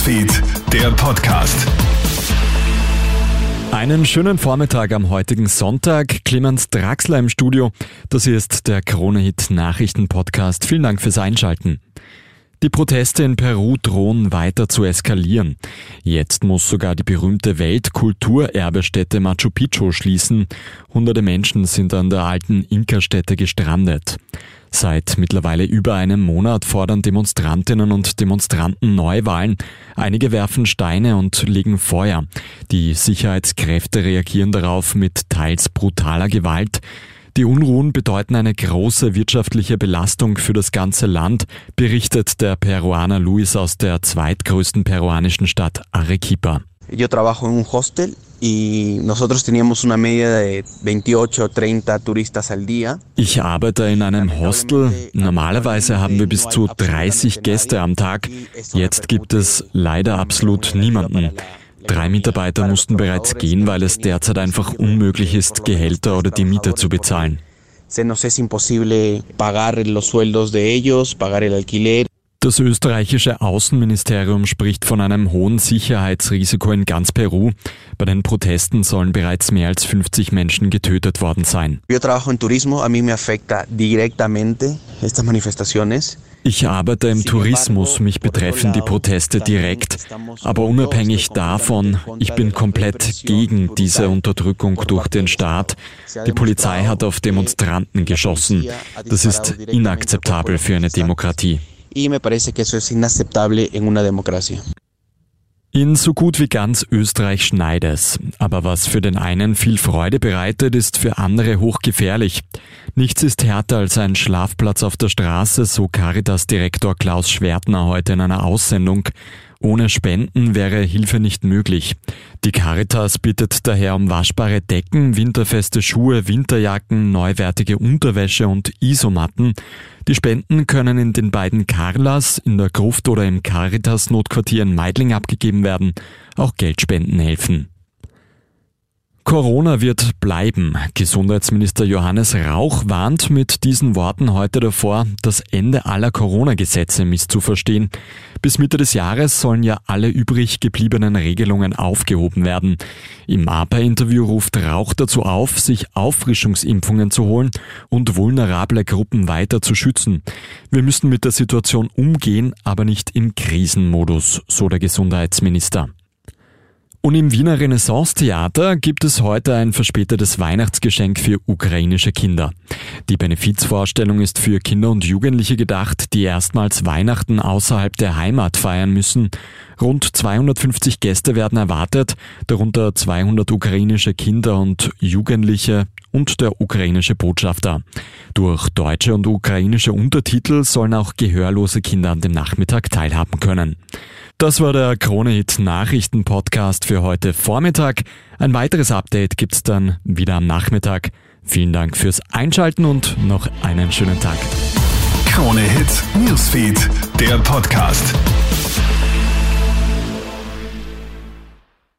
Newsfeed, der Podcast. Einen schönen Vormittag am heutigen Sonntag. Clemens Draxler im Studio. Das hier ist der Krone-Hit Nachrichten-Podcast. Vielen Dank fürs Einschalten. Die Proteste in Peru drohen weiter zu eskalieren. Jetzt muss sogar die berühmte Weltkulturerbestätte Machu Picchu schließen. Hunderte Menschen sind an der alten Inka-Stätte gestrandet. Seit mittlerweile über einem Monat fordern Demonstrantinnen und Demonstranten Neuwahlen. Einige werfen Steine und legen Feuer. Die Sicherheitskräfte reagieren darauf mit teils brutaler Gewalt. Die Unruhen bedeuten eine große wirtschaftliche Belastung für das ganze Land, berichtet der Peruaner Luis aus der zweitgrößten peruanischen Stadt Arequipa. Yo trabajo en un hostel y nosotros teníamos una media de 28 o 30 turistas al día. Ich arbeite in einem Hostel. Normalerweise haben wir bis zu 30 Gäste am Tag. Jetzt gibt es leider absolut niemanden. Drei Mitarbeiter mussten bereits gehen, weil es derzeit einfach unmöglich ist, Gehälter oder die Miete zu bezahlen. Se nos es imposible pagar los sueldos de ellos, pagar el alquiler. Das österreichische Außenministerium spricht von einem hohen Sicherheitsrisiko in ganz Peru. Bei den Protesten sollen bereits mehr als 50 Menschen getötet worden sein. Ich arbeite im Tourismus, mich betreffen die Proteste direkt. Aber unabhängig davon, ich bin komplett gegen diese Unterdrückung durch den Staat. Die Polizei hat auf Demonstranten geschossen. Das ist inakzeptabel für eine Demokratie. Y me parece que eso es inaceptable en una democracia. In so gut wie ganz Österreich schneit es. Aber was für den einen viel Freude bereitet, ist für andere hochgefährlich. Nichts ist härter als ein Schlafplatz auf der Straße, so Caritas-Direktor Klaus Schwertner heute in einer Aussendung. Ohne Spenden wäre Hilfe nicht möglich. Die Caritas bittet daher um waschbare Decken, winterfeste Schuhe, Winterjacken, neuwertige Unterwäsche und Isomatten. Die Spenden können in den beiden Carlas, in der Gruft oder im Caritas-Notquartier in Meidling abgegeben werden. Auch Geldspenden helfen. Corona wird bleiben. Gesundheitsminister Johannes Rauch warnt mit diesen Worten heute davor, das Ende aller Corona-Gesetze misszuverstehen. Bis Mitte des Jahres sollen ja alle übrig gebliebenen Regelungen aufgehoben werden. Im APA-Interview ruft Rauch dazu auf, sich Auffrischungsimpfungen zu holen und vulnerable Gruppen weiter zu schützen. Wir müssen mit der Situation umgehen, aber nicht im Krisenmodus, so der Gesundheitsminister. Und im Wiener Renaissance-Theater gibt es heute ein verspätetes Weihnachtsgeschenk für ukrainische Kinder. Die Benefizvorstellung ist für Kinder und Jugendliche gedacht, die erstmals Weihnachten außerhalb der Heimat feiern müssen. Rund 250 Gäste werden erwartet, darunter 200 ukrainische Kinder und Jugendliche und der ukrainische Botschafter. Durch deutsche und ukrainische Untertitel sollen auch gehörlose Kinder an dem Nachmittag teilhaben können. Das war der Krone-Hit Nachrichten-Podcast für heute Vormittag. Ein weiteres Update gibt's dann wieder am Nachmittag. Vielen Dank fürs Einschalten und noch einen schönen Tag. Krone-Hit Newsfeed, der Podcast.